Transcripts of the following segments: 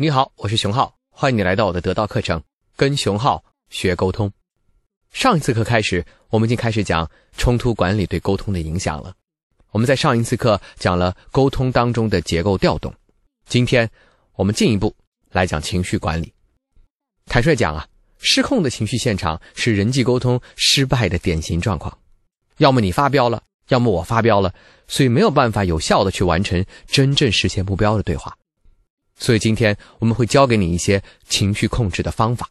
你好，我是熊浩，欢迎你来到我的得到课程，跟熊浩学沟通。上一次课开始，我们已经开始讲冲突管理对沟通的影响了。我们在上一次课讲了沟通当中的结构调动，今天我们进一步来讲情绪管理。坦率讲啊，失控的情绪现场是人际沟通失败的典型状况，要么你发飙了，要么我发飙了，所以没有办法有效的去完成真正实现目标的对话。所以今天我们会教给你一些情绪控制的方法。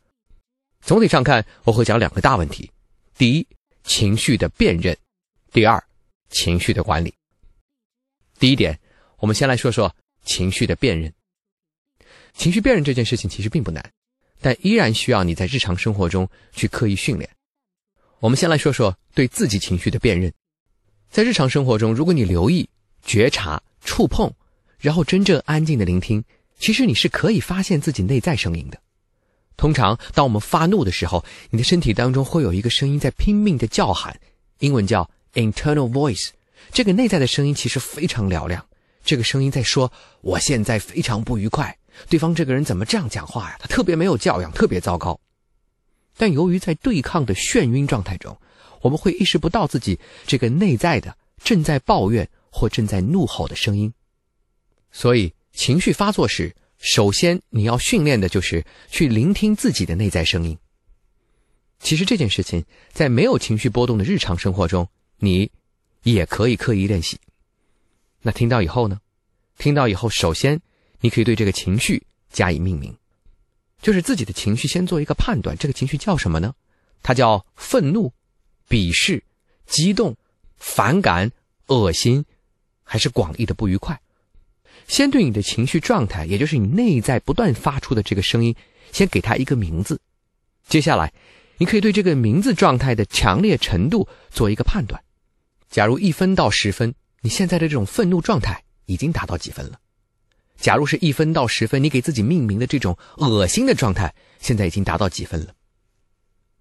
总体上看，我会讲两个大问题：第一，情绪的辨认；第二，情绪的管理。第一点，我们先来说说情绪的辨认。情绪辨认这件事情其实并不难，但依然需要你在日常生活中去刻意训练。我们先来说说对自己情绪的辨认。在日常生活中，如果你留意、觉察、触碰，然后真正安静的聆听。其实你是可以发现自己内在声音的。通常，当我们发怒的时候，你的身体当中会有一个声音在拼命的叫喊，英文叫 internal voice。这个内在的声音其实非常嘹亮。这个声音在说：“我现在非常不愉快，对方这个人怎么这样讲话呀？他特别没有教养，特别糟糕。”但由于在对抗的眩晕状态中，我们会意识不到自己这个内在的正在抱怨或正在怒吼的声音，所以。情绪发作时，首先你要训练的就是去聆听自己的内在声音。其实这件事情在没有情绪波动的日常生活中，你也可以刻意练习。那听到以后呢？听到以后，首先你可以对这个情绪加以命名，就是自己的情绪先做一个判断，这个情绪叫什么呢？它叫愤怒、鄙视、激动、反感、恶心，还是广义的不愉快？先对你的情绪状态，也就是你内在不断发出的这个声音，先给它一个名字。接下来，你可以对这个名字状态的强烈程度做一个判断。假如一分到十分，你现在的这种愤怒状态已经达到几分了？假如是一分到十分，你给自己命名的这种恶心的状态，现在已经达到几分了？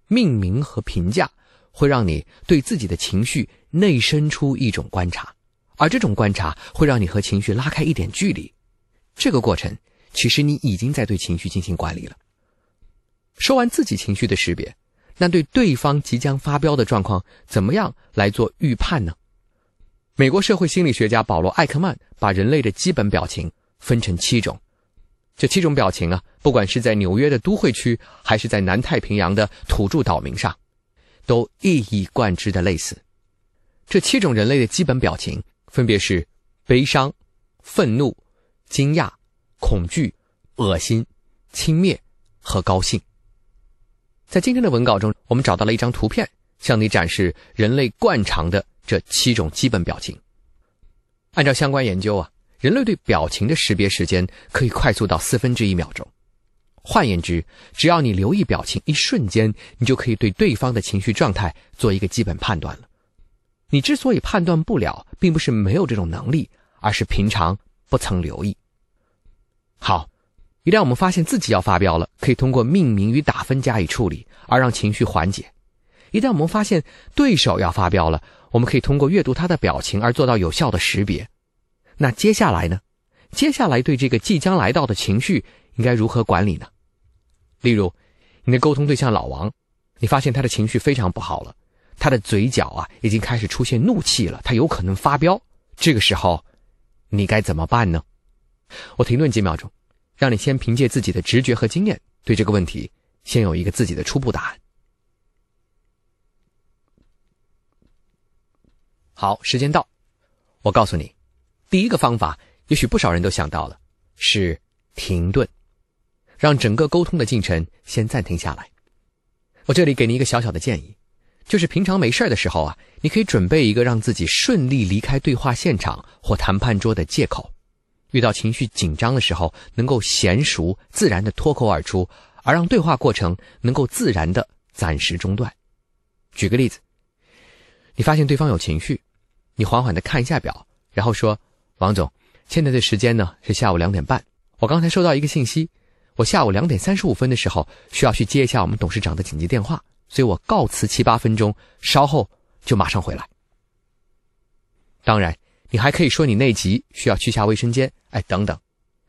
命名和评价会让你对自己的情绪内生出一种观察。而这种观察会让你和情绪拉开一点距离，这个过程其实你已经在对情绪进行管理了。说完自己情绪的识别，那对对方即将发飙的状况怎么样来做预判呢？美国社会心理学家保罗·艾克曼把人类的基本表情分成七种，这七种表情啊，不管是在纽约的都会区，还是在南太平洋的土著岛民上，都一以贯之的类似。这七种人类的基本表情。分别是悲伤、愤怒、惊讶、恐惧、恶心、轻蔑和高兴。在今天的文稿中，我们找到了一张图片，向你展示人类惯常的这七种基本表情。按照相关研究啊，人类对表情的识别时间可以快速到四分之一秒钟。换言之，只要你留意表情一瞬间，你就可以对对方的情绪状态做一个基本判断了。你之所以判断不了，并不是没有这种能力，而是平常不曾留意。好，一旦我们发现自己要发飙了，可以通过命名与打分加以处理，而让情绪缓解；一旦我们发现对手要发飙了，我们可以通过阅读他的表情而做到有效的识别。那接下来呢？接下来对这个即将来到的情绪应该如何管理呢？例如，你的沟通对象老王，你发现他的情绪非常不好了。他的嘴角啊，已经开始出现怒气了，他有可能发飙。这个时候，你该怎么办呢？我停顿几秒钟，让你先凭借自己的直觉和经验，对这个问题先有一个自己的初步答案。好，时间到，我告诉你，第一个方法，也许不少人都想到了，是停顿，让整个沟通的进程先暂停下来。我这里给你一个小小的建议。就是平常没事的时候啊，你可以准备一个让自己顺利离开对话现场或谈判桌的借口。遇到情绪紧张的时候，能够娴熟自然的脱口而出，而让对话过程能够自然的暂时中断。举个例子，你发现对方有情绪，你缓缓的看一下表，然后说：“王总，现在的时间呢是下午两点半。我刚才收到一个信息，我下午两点三十五分的时候需要去接一下我们董事长的紧急电话。”所以我告辞七八分钟，稍后就马上回来。当然，你还可以说你内急，需要去下卫生间，哎，等等。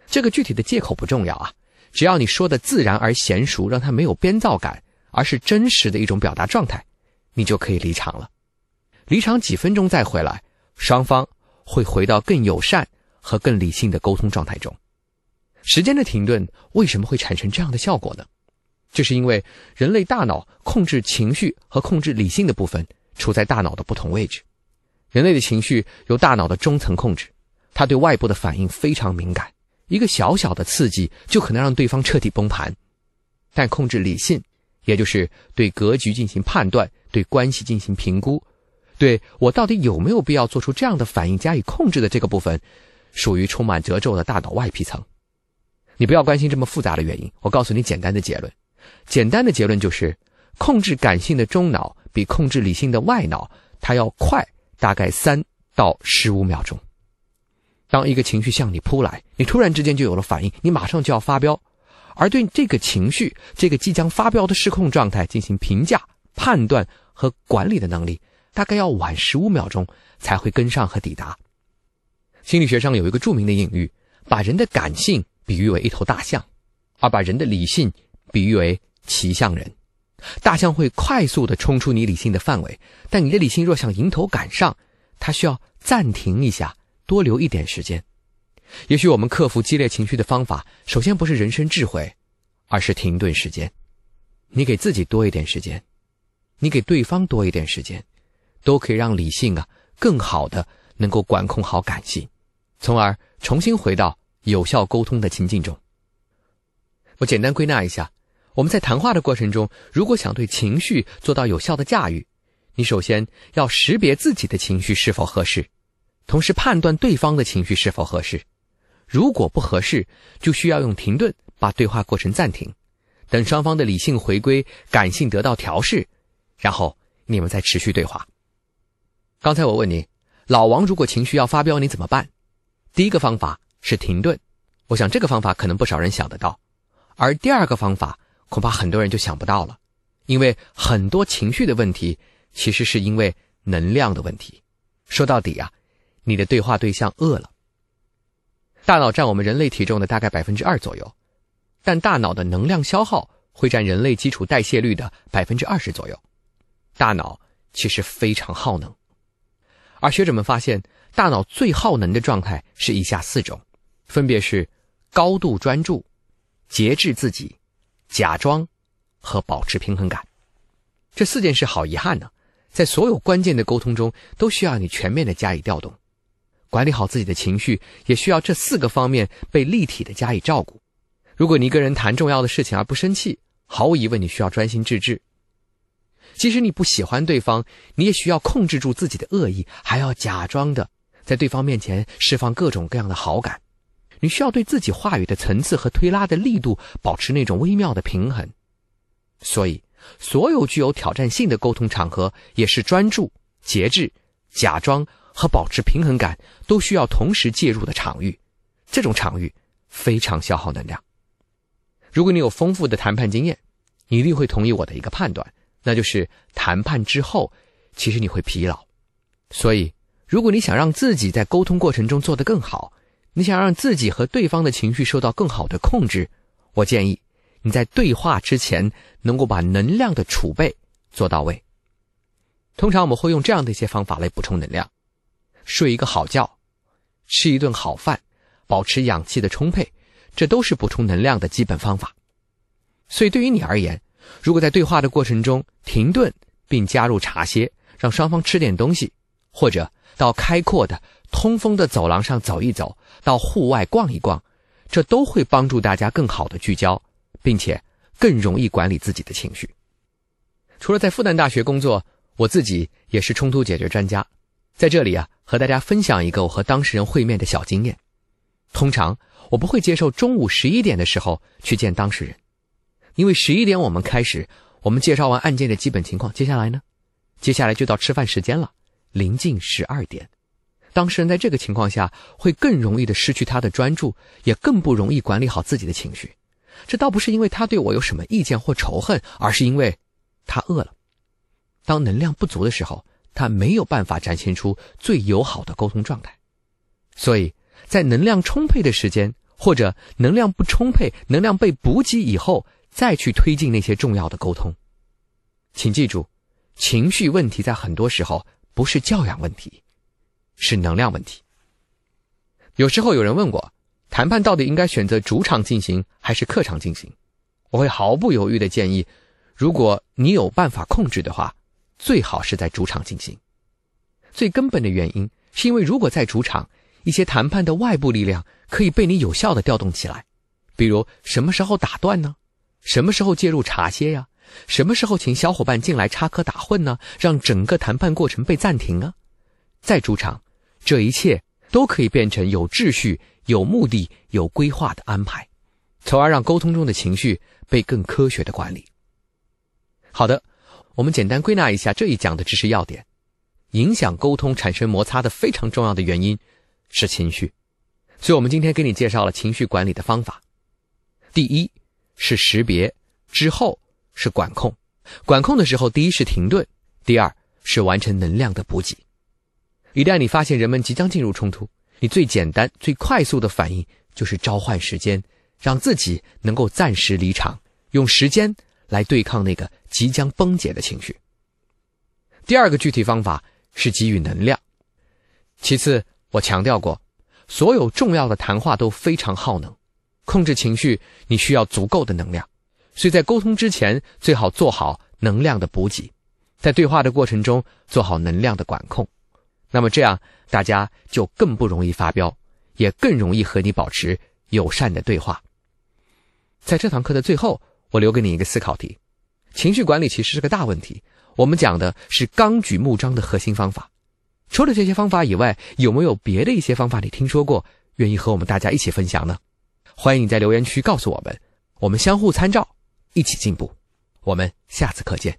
这个具体的借口不重要啊，只要你说的自然而娴熟，让他没有编造感，而是真实的一种表达状态，你就可以离场了。离场几分钟再回来，双方会回到更友善和更理性的沟通状态中。时间的停顿为什么会产生这样的效果呢？这是因为人类大脑控制情绪和控制理性的部分处在大脑的不同位置。人类的情绪由大脑的中层控制，它对外部的反应非常敏感，一个小小的刺激就可能让对方彻底崩盘。但控制理性，也就是对格局进行判断、对关系进行评估、对我到底有没有必要做出这样的反应加以控制的这个部分，属于充满褶皱的大脑外皮层。你不要关心这么复杂的原因，我告诉你简单的结论。简单的结论就是，控制感性的中脑比控制理性的外脑，它要快大概三到十五秒钟。当一个情绪向你扑来，你突然之间就有了反应，你马上就要发飙，而对这个情绪、这个即将发飙的失控状态进行评价、判断和管理的能力，大概要晚十五秒钟才会跟上和抵达。心理学上有一个著名的隐喻，把人的感性。比喻为一头大象，而把人的理性比喻为骑象人。大象会快速的冲出你理性的范围，但你的理性若想迎头赶上，它需要暂停一下，多留一点时间。也许我们克服激烈情绪的方法，首先不是人生智慧，而是停顿时间。你给自己多一点时间，你给对方多一点时间，都可以让理性啊更好的能够管控好感性，从而重新回到。有效沟通的情境中，我简单归纳一下：我们在谈话的过程中，如果想对情绪做到有效的驾驭，你首先要识别自己的情绪是否合适，同时判断对方的情绪是否合适。如果不合适，就需要用停顿把对话过程暂停，等双方的理性回归，感性得到调试，然后你们再持续对话。刚才我问你，老王如果情绪要发飙，你怎么办？第一个方法。是停顿，我想这个方法可能不少人想得到，而第二个方法恐怕很多人就想不到了，因为很多情绪的问题其实是因为能量的问题。说到底啊，你的对话对象饿了。大脑占我们人类体重的大概百分之二左右，但大脑的能量消耗会占人类基础代谢率的百分之二十左右。大脑其实非常耗能，而学者们发现，大脑最耗能的状态是以下四种。分别是高度专注、节制自己、假装和保持平衡感。这四件事好遗憾呢，在所有关键的沟通中都需要你全面的加以调动。管理好自己的情绪，也需要这四个方面被立体的加以照顾。如果你跟人谈重要的事情而不生气，毫无疑问你需要专心致志。即使你不喜欢对方，你也需要控制住自己的恶意，还要假装的在对方面前释放各种各样的好感。你需要对自己话语的层次和推拉的力度保持那种微妙的平衡，所以，所有具有挑战性的沟通场合也是专注、节制、假装和保持平衡感都需要同时介入的场域。这种场域非常消耗能量。如果你有丰富的谈判经验，你一定会同意我的一个判断，那就是谈判之后，其实你会疲劳。所以，如果你想让自己在沟通过程中做得更好，你想让自己和对方的情绪受到更好的控制，我建议你在对话之前能够把能量的储备做到位。通常我们会用这样的一些方法来补充能量：睡一个好觉，吃一顿好饭，保持氧气的充沛，这都是补充能量的基本方法。所以对于你而言，如果在对话的过程中停顿并加入茶歇，让双方吃点东西，或者到开阔的。通风的走廊上走一走，到户外逛一逛，这都会帮助大家更好的聚焦，并且更容易管理自己的情绪。除了在复旦大学工作，我自己也是冲突解决专家。在这里啊，和大家分享一个我和当事人会面的小经验。通常我不会接受中午十一点的时候去见当事人，因为十一点我们开始，我们介绍完案件的基本情况，接下来呢，接下来就到吃饭时间了，临近十二点。当事人在这个情况下会更容易的失去他的专注，也更不容易管理好自己的情绪。这倒不是因为他对我有什么意见或仇恨，而是因为他饿了。当能量不足的时候，他没有办法展现出最友好的沟通状态。所以在能量充沛的时间，或者能量不充沛、能量被补给以后，再去推进那些重要的沟通。请记住，情绪问题在很多时候不是教养问题，是能量问题。有时候有人问过，谈判到底应该选择主场进行还是客场进行？我会毫不犹豫的建议，如果你有办法控制的话，最好是在主场进行。最根本的原因是因为，如果在主场，一些谈判的外部力量可以被你有效的调动起来，比如什么时候打断呢？什么时候介入茶歇呀？什么时候请小伙伴进来插科打诨呢？让整个谈判过程被暂停啊？在主场，这一切都可以变成有秩序、有目的、有规划的安排，从而让沟通中的情绪被更科学的管理。好的，我们简单归纳一下这一讲的知识要点：影响沟通产生摩擦的非常重要的原因是情绪，所以我们今天给你介绍了情绪管理的方法。第一是识别，之后。是管控，管控的时候，第一是停顿，第二是完成能量的补给。一旦你发现人们即将进入冲突，你最简单、最快速的反应就是召唤时间，让自己能够暂时离场，用时间来对抗那个即将崩解的情绪。第二个具体方法是给予能量。其次，我强调过，所有重要的谈话都非常耗能，控制情绪你需要足够的能量。所以在沟通之前，最好做好能量的补给，在对话的过程中做好能量的管控，那么这样大家就更不容易发飙，也更容易和你保持友善的对话。在这堂课的最后，我留给你一个思考题：情绪管理其实是个大问题，我们讲的是纲举目张的核心方法。除了这些方法以外，有没有别的一些方法你听说过，愿意和我们大家一起分享呢？欢迎你在留言区告诉我们，我们相互参照。一起进步，我们下次课见。